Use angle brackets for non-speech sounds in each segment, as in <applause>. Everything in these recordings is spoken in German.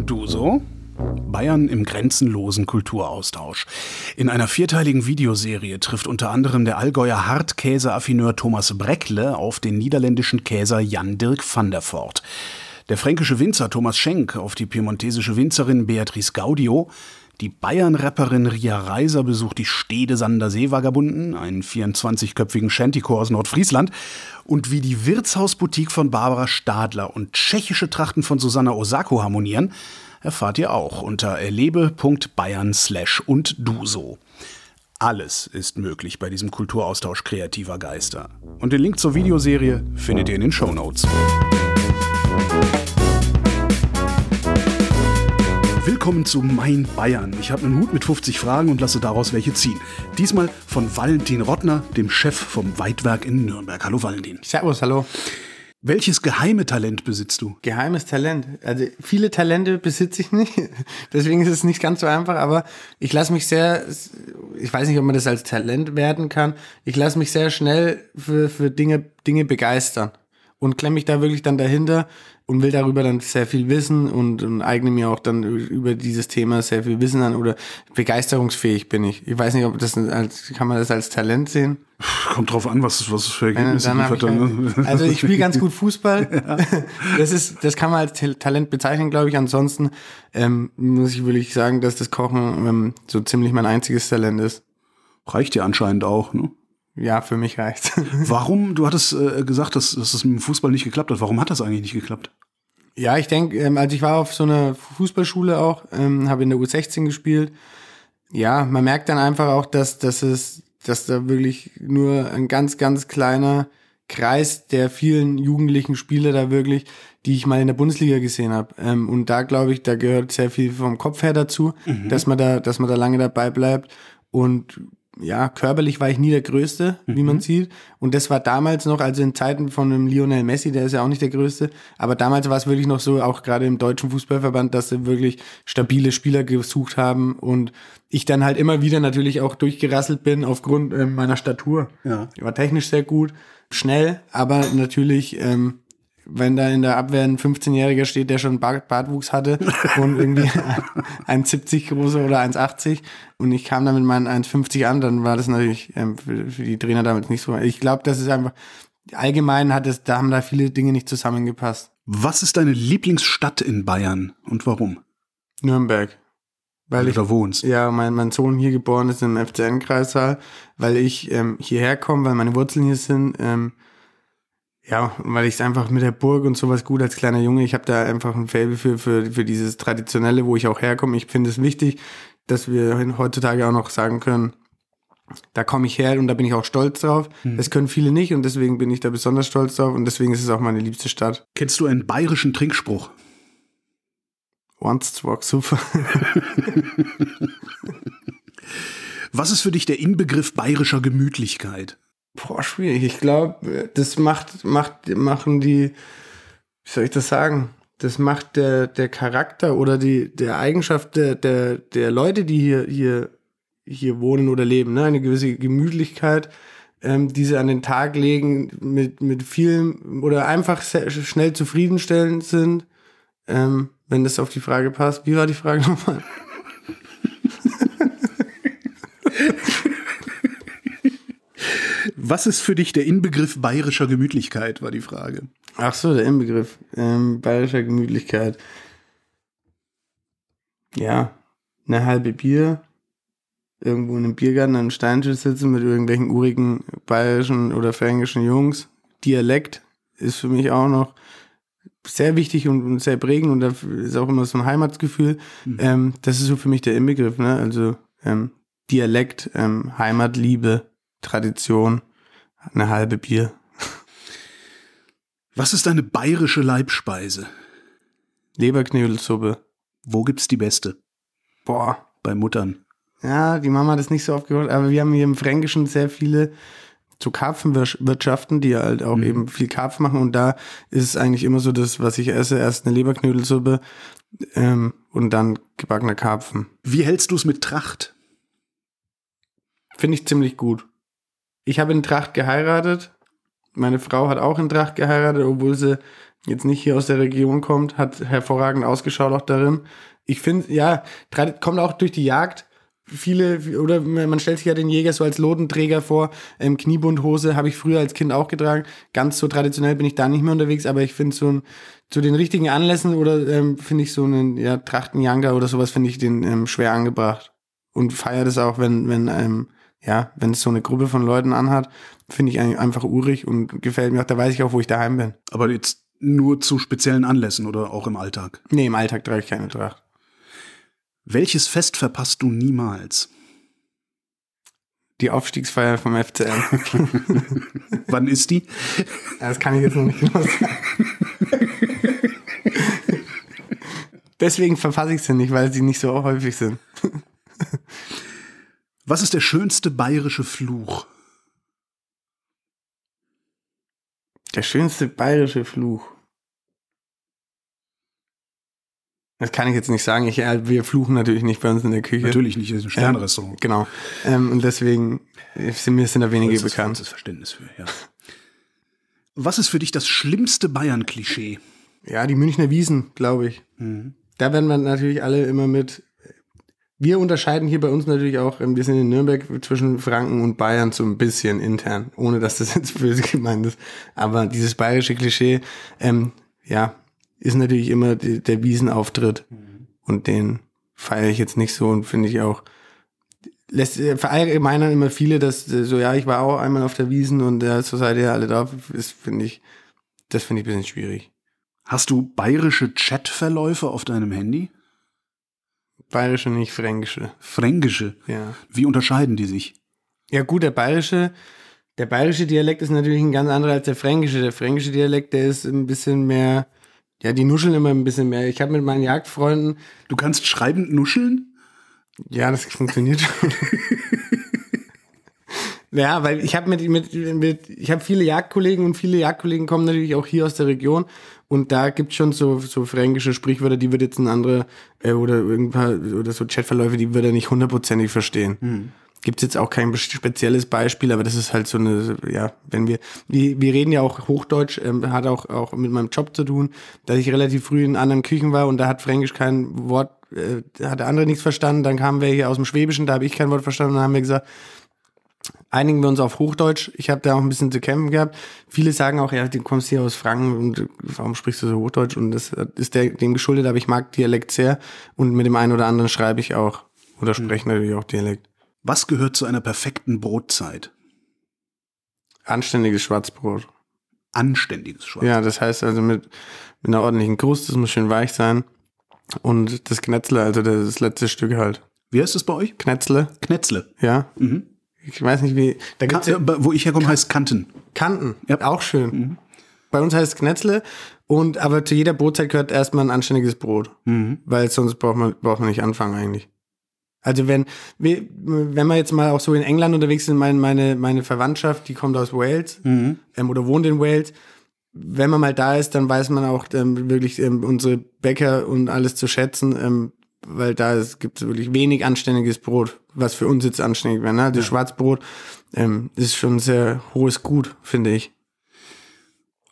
Und du so? Bayern im grenzenlosen Kulturaustausch. In einer vierteiligen Videoserie trifft unter anderem der Allgäuer Hartkäse-Affineur Thomas Breckle auf den niederländischen Käser Jan Dirk van der Voort. Der fränkische Winzer Thomas Schenk auf die piemontesische Winzerin Beatrice Gaudio. Die Bayern-Rapperin Ria Reiser besucht die Stede Sander Seevagabunden, einen 24-köpfigen Shantychor aus Nordfriesland. Und wie die Wirtshausboutique von Barbara Stadler und tschechische Trachten von Susanna Osako harmonieren, erfahrt ihr auch unter erlebe.bayern slash und du so. Alles ist möglich bei diesem Kulturaustausch kreativer Geister. Und den Link zur Videoserie findet ihr in den Show Notes. Willkommen zu Mein Bayern. Ich habe einen Hut mit 50 Fragen und lasse daraus welche ziehen. Diesmal von Valentin Rottner, dem Chef vom Weitwerk in Nürnberg. Hallo Valentin. Servus, hallo. Welches geheime Talent besitzt du? Geheimes Talent. Also viele Talente besitze ich nicht. <laughs> Deswegen ist es nicht ganz so einfach, aber ich lasse mich sehr, ich weiß nicht, ob man das als Talent werden kann. Ich lasse mich sehr schnell für, für Dinge, Dinge begeistern und klemme mich da wirklich dann dahinter und will darüber dann sehr viel wissen und, und eigne mir auch dann über dieses Thema sehr viel Wissen an oder begeisterungsfähig bin ich. Ich weiß nicht, ob das als, kann man das als Talent sehen? Kommt drauf an, was, was es für Ergebnisse liefert. Dann, ne? also ich spiele ganz gut Fußball. <laughs> Ja. Das ist, das kann man als Talent bezeichnen, glaube ich. Ansonsten ähm, muss ich wirklich sagen, dass das Kochen ähm, so ziemlich mein einziges Talent ist. Reicht ja anscheinend auch, ne? Ja, für mich reicht. <laughs> Warum? Du hattest äh, gesagt, dass, dass es mit dem Fußball nicht geklappt hat. Warum hat das eigentlich nicht geklappt? Ja, ich denke, ähm, also ich war auf so einer Fußballschule auch, ähm, habe in der U16 gespielt. Ja, man merkt dann einfach auch, dass, dass es, dass da wirklich nur ein ganz, ganz kleiner Kreis der vielen jugendlichen Spieler da wirklich, die ich mal in der Bundesliga gesehen habe. Ähm, und da glaube ich, da gehört sehr viel vom Kopf her dazu, mhm. dass man da, dass man da lange dabei bleibt. Und ja, körperlich war ich nie der Größte, mhm. wie man mhm. sieht. Und das war damals noch, also in Zeiten von einem Lionel Messi, der ist ja auch nicht der Größte. Aber damals war es wirklich noch so, auch gerade im deutschen Fußballverband, dass sie wirklich stabile Spieler gesucht haben und ich dann halt immer wieder natürlich auch durchgerasselt bin aufgrund äh, meiner Statur. Ja. Ich war technisch sehr gut, schnell, aber natürlich ähm, wenn da in der Abwehr ein 15-Jähriger steht, der schon Bart, Bartwuchs hatte und irgendwie <laughs> 1,70 große oder 1,80 und ich kam dann mit meinen 1,50 an, dann war das natürlich ähm, für, für, die Trainer damals nicht so. Ich glaube, das ist einfach, allgemein hat es, da haben da viele Dinge nicht zusammengepasst. Was ist deine Lieblingsstadt in Bayern und warum? Nürnberg. Weil ich da wohnst. Ja, mein, mein Sohn hier geboren ist im FCN-Kreissaal, weil ich ähm, hierher komme, weil meine Wurzeln hier sind. Ähm, ja, weil ich es einfach mit der Burg und sowas gut als kleiner Junge, ich habe da einfach ein Faible für, für, für dieses Traditionelle, wo ich auch herkomme. Ich finde es wichtig, dass wir heutzutage auch noch sagen können, da komme ich her und da bin ich auch stolz drauf. Hm. Das können viele nicht und deswegen bin ich da besonders stolz drauf und deswegen ist es auch meine liebste Stadt. Kennst du einen bayerischen Trinkspruch? Once zwar super. <laughs> Was ist für dich der Inbegriff bayerischer Gemütlichkeit? Boah, schwierig. Ich glaube, das macht, macht, machen die, wie soll ich das sagen? Das macht der, der Charakter oder die, der Eigenschaft der, der, der Leute, die hier, hier, hier wohnen oder leben, ne? Eine gewisse Gemütlichkeit, ähm, die sie an den Tag legen, mit, mit vielen oder einfach sehr, schnell zufriedenstellend sind. Ähm, wenn das auf die Frage passt. Wie war die Frage nochmal? Was ist für dich der Inbegriff bayerischer Gemütlichkeit, war die Frage. Ach so, der Inbegriff ähm, bayerischer Gemütlichkeit. Ja, eine halbe Bier, irgendwo in einem Biergarten an einem Steintisch sitzen mit irgendwelchen urigen bayerischen oder fränkischen Jungs. Dialekt ist für mich auch noch sehr wichtig und sehr prägend und da ist auch immer so ein Heimatsgefühl. Mhm. Ähm, das ist so für mich der Inbegriff, ne? Also ähm, Dialekt, ähm, Heimatliebe, Tradition, eine halbe Bier. Was ist deine bayerische Leibspeise? Leberknödelsuppe. Wo gibt's die beste? Boah. Bei Muttern. Ja, die Mama hat das nicht so oft gehört, aber wir haben hier im Fränkischen sehr viele so Karpfenwirtschaften, die halt auch mhm. eben viel Karpfen machen und da ist es eigentlich immer so das, was ich esse, erst eine Leberknödelsuppe ähm, und dann gebackener Karpfen. Wie hältst du es mit Tracht? Finde ich ziemlich gut. Ich habe in Tracht geheiratet Meine Frau hat auch in Tracht geheiratet, obwohl sie jetzt nicht hier aus der Region kommt, hat hervorragend ausgeschaut auch darin. Ich finde, ja, kommt auch durch die Jagd. Viele, oder man stellt sich ja den Jäger so als Lodenträger vor. Ähm, Kniebundhose habe ich früher als Kind auch getragen. Ganz so traditionell bin ich da nicht mehr unterwegs, aber ich finde so ein, zu den richtigen Anlässen oder ähm, finde ich so einen ja, Trachtenjanga oder sowas finde ich den ähm, schwer angebracht. Und feiere das auch, wenn, wenn, ähm, ja, wenn es so eine Gruppe von Leuten anhat, finde ich einfach urig und gefällt mir auch. Da weiß ich auch, wo ich daheim bin. Aber jetzt nur zu speziellen Anlässen oder auch im Alltag? Nee, im Alltag trage ich keine Tracht. Welches Fest verpasst du niemals? Die Aufstiegsfeier vom FCM. <laughs> Wann ist die? Das kann ich jetzt noch nicht genau <laughs> sagen. Deswegen verpasse ich sie nicht, weil sie nicht so häufig sind. Was ist der schönste bayerische Fluch? Der schönste bayerische Fluch. Das kann ich jetzt nicht sagen. Ich, äh, wir fluchen natürlich nicht bei uns in der Küche. Natürlich nicht, das ist ein Sternrestaurant. Ähm, genau. Ähm, und deswegen sind mir sind da wenige das bekannt. Das Verständnis für, ja. Was ist für dich das schlimmste Bayern-Klischee? Ja, die Münchner Wiesen, glaube ich. Mhm. Da werden wir natürlich alle immer mit. Wir unterscheiden hier bei uns natürlich auch, ähm, wir sind in Nürnberg zwischen Franken und Bayern so ein bisschen intern, ohne dass das <laughs> jetzt böse gemeint ist. Aber dieses bayerische Klischee, ähm, ja, ist natürlich immer die, der Wiesenauftritt. Mhm. Und den feiere ich jetzt nicht so und finde ich auch, lässt äh, verallgemeinern immer viele, dass äh, so, ja, ich war auch einmal auf der Wiesen und ja, so seid ihr alle da, ist, finde ich, das finde ich ein bisschen schwierig. Hast du bayerische Chatverläufe auf deinem Handy? Bayerische, nicht fränkische. Fränkische? Ja. Wie unterscheiden die sich? Ja, gut, der bayerische, der bayerische Dialekt ist natürlich ein ganz anderer als der fränkische. Der fränkische Dialekt, der ist ein bisschen mehr, ja, die nuscheln immer ein bisschen mehr. Ich habe mit meinen Jagdfreunden. Du kannst schreibend nuscheln? Ja, das funktioniert schon. ja, weil ich habe mit, mit, mit, ich habe viele Jagdkollegen und viele Jagdkollegen kommen natürlich auch hier aus der Region und da gibt's schon so, so fränkische Sprichwörter, die wird jetzt ein anderer äh, oder irgendwann oder so Chatverläufe, die wird er nicht hundertprozentig verstehen. Hm gibt's jetzt auch kein spezielles Beispiel, aber das ist halt so eine, ja, wenn wir, wir, wir reden ja auch Hochdeutsch, ähm, hat auch, auch mit meinem Job zu tun, dass ich relativ früh in anderen Küchen war und da hat Fränkisch kein Wort, äh, hat der andere nichts verstanden, dann kamen wir hier aus dem Schwäbischen, da habe ich kein Wort verstanden und dann haben wir gesagt, einigen wir uns auf Hochdeutsch. Ich habe da auch ein bisschen zu kämpfen gehabt. Viele sagen auch, ja, du kommst hier aus Franken und warum sprichst du so Hochdeutsch? Und das ist der, dem geschuldet, aber ich mag Dialekt sehr und mit dem einen oder anderen schreibe ich auch oder spreche mhm. natürlich auch Dialekt. Was gehört zu einer perfekten Brotzeit? Anständiges Schwarzbrot. Anständiges Schwarzbrot. Ja, das heißt also mit, mit einer ordentlichen Kruste, das muss schön weich sein. Und das Knetzle, also das letzte Stück halt. Wie heißt es bei euch? Knetzle. Knetzle. Ja. Mhm. Ich weiß nicht wie. Da gibt's ja, wo ich herkomme, heißt Kanten. Kanten. Ja. Auch schön. Mhm. Bei uns heißt es Knetzle. Und aber zu jeder Brotzeit gehört erstmal ein anständiges Brot. Mhm. Weil sonst braucht man, braucht man nicht anfangen eigentlich. Also wenn, wenn wir jetzt mal auch so in England unterwegs sind, meine, meine, meine Verwandtschaft, die kommt aus Wales mhm. ähm, oder wohnt in Wales. Wenn man mal da ist, dann weiß man auch ähm, wirklich ähm, unsere Bäcker und alles zu schätzen, ähm, weil da gibt es wirklich wenig anständiges Brot, was für uns jetzt anständig wäre. Ne? Das ja. Schwarzbrot ähm, ist schon ein sehr hohes Gut, finde ich.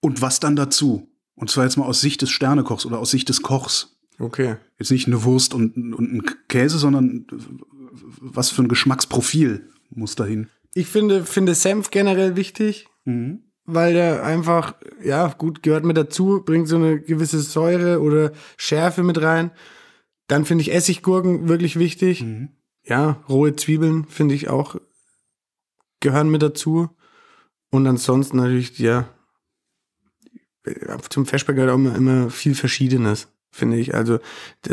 Und was dann dazu? Und zwar jetzt mal aus Sicht des Sternekochs oder aus Sicht des Kochs. Okay. Jetzt nicht eine Wurst und, und ein Käse, sondern was für ein Geschmacksprofil muss dahin? Ich finde, finde Senf generell wichtig, mhm. weil der einfach, ja, gut, gehört mit dazu, bringt so eine gewisse Säure oder Schärfe mit rein. Dann finde ich Essiggurken wirklich wichtig. Mhm. Ja, rohe Zwiebeln finde ich auch gehören mit dazu. Und ansonsten natürlich, ja, zum Feschberg gehört auch immer, immer viel Verschiedenes finde ich. Also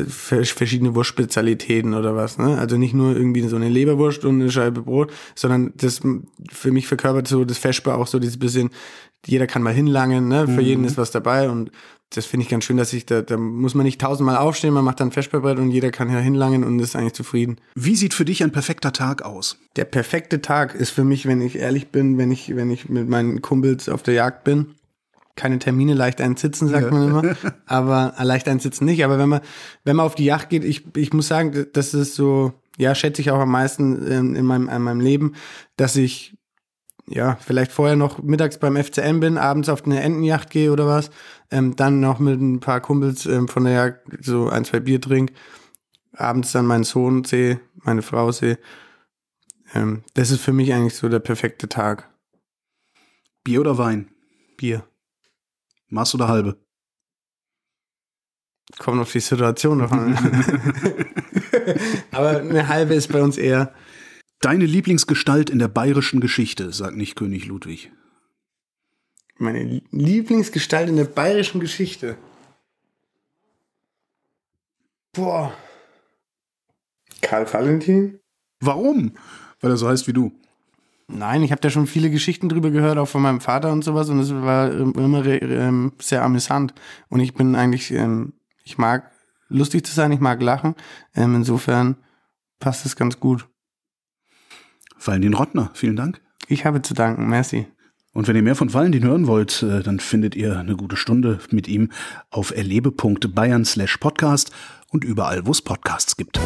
verschiedene Wurstspezialitäten oder was. Ne? Also nicht nur irgendwie so eine Leberwurst und eine Scheibe Brot, sondern das für mich verkörpert so das Feschbar auch so dieses bisschen, jeder kann mal hinlangen, ne? für mhm. jeden ist was dabei und das finde ich ganz schön, dass ich da, da muss man nicht tausendmal aufstehen, man macht dann Feschbarbrett und jeder kann ja hinlangen und ist eigentlich zufrieden. Wie sieht für dich ein perfekter Tag aus? Der perfekte Tag ist für mich, wenn ich ehrlich bin, wenn ich, wenn ich mit meinen Kumpels auf der Jagd bin keine Termine leicht einsitzen, sagt ja. man immer. Aber äh, leicht einsitzen nicht. Aber wenn man, wenn man auf die Yacht geht, ich, ich muss sagen, das ist so, ja, schätze ich auch am meisten in, in meinem, in meinem Leben, dass ich ja, vielleicht vorher noch mittags beim FCM bin, abends auf eine Entenjacht gehe oder was, ähm, dann noch mit ein paar Kumpels ähm, von der Jagd so ein, zwei Bier trink, abends dann meinen Sohn sehe, meine Frau sehe. Ähm, das ist für mich eigentlich so der perfekte Tag. Bier oder Wein? Bier. Maß oder halbe? Kommt auf die Situation davon. <laughs> Aber eine halbe ist bei uns eher. Deine Lieblingsgestalt in der bayerischen Geschichte, sagt nicht König Ludwig. Meine Lieblingsgestalt in der bayerischen Geschichte. Boah. Karl Valentin? Warum? Weil er so heißt wie du. Nein, ich habe da schon viele Geschichten drüber gehört, auch von meinem Vater und sowas, und es war immer ähm, sehr amüsant. Und ich bin eigentlich, ähm, ich mag lustig zu sein, ich mag lachen. Ähm, insofern passt es ganz gut. Valentin Rottner, vielen Dank. Ich habe zu danken, merci. Und wenn ihr mehr von Valentin hören wollt, äh, dann findet ihr eine gute Stunde mit ihm auf erlebe.bayern slash podcast und überall, wo es Podcasts gibt.